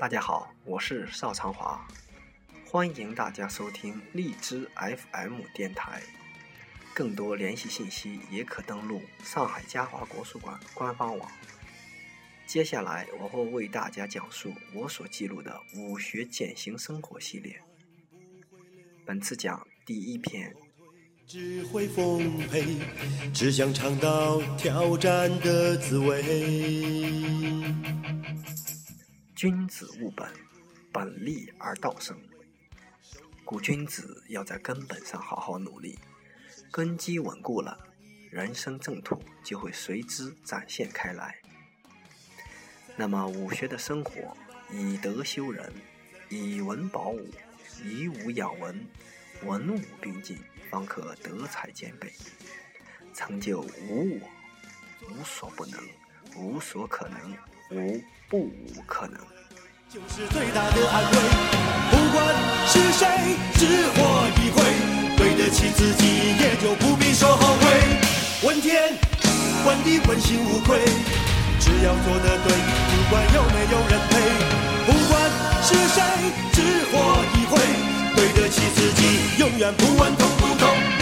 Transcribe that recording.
大家好，我是邵长华，欢迎大家收听荔枝 FM 电台。更多联系信息也可登录上海嘉华国术馆官方网。接下来我会为大家讲述我所记录的武学践行生活系列。本次讲第一篇。只会奉陪，只想尝到挑战的滋味。君子务本，本立而道生。故君子要在根本上好好努力，根基稳固了，人生正途就会随之展现开来。那么武学的生活，以德修人，以文保武，以武养文，文武并进，方可德才兼备，成就无我，无所不能，无所可能。无不无可能，就是最大的安慰。不管是谁，只活一回，对得起自己，也就不必说后悔。问天，问地，问心无愧，只要做得对，不管有没有人陪。不管是谁，只活一回，对得起自己，永远不问痛不痛。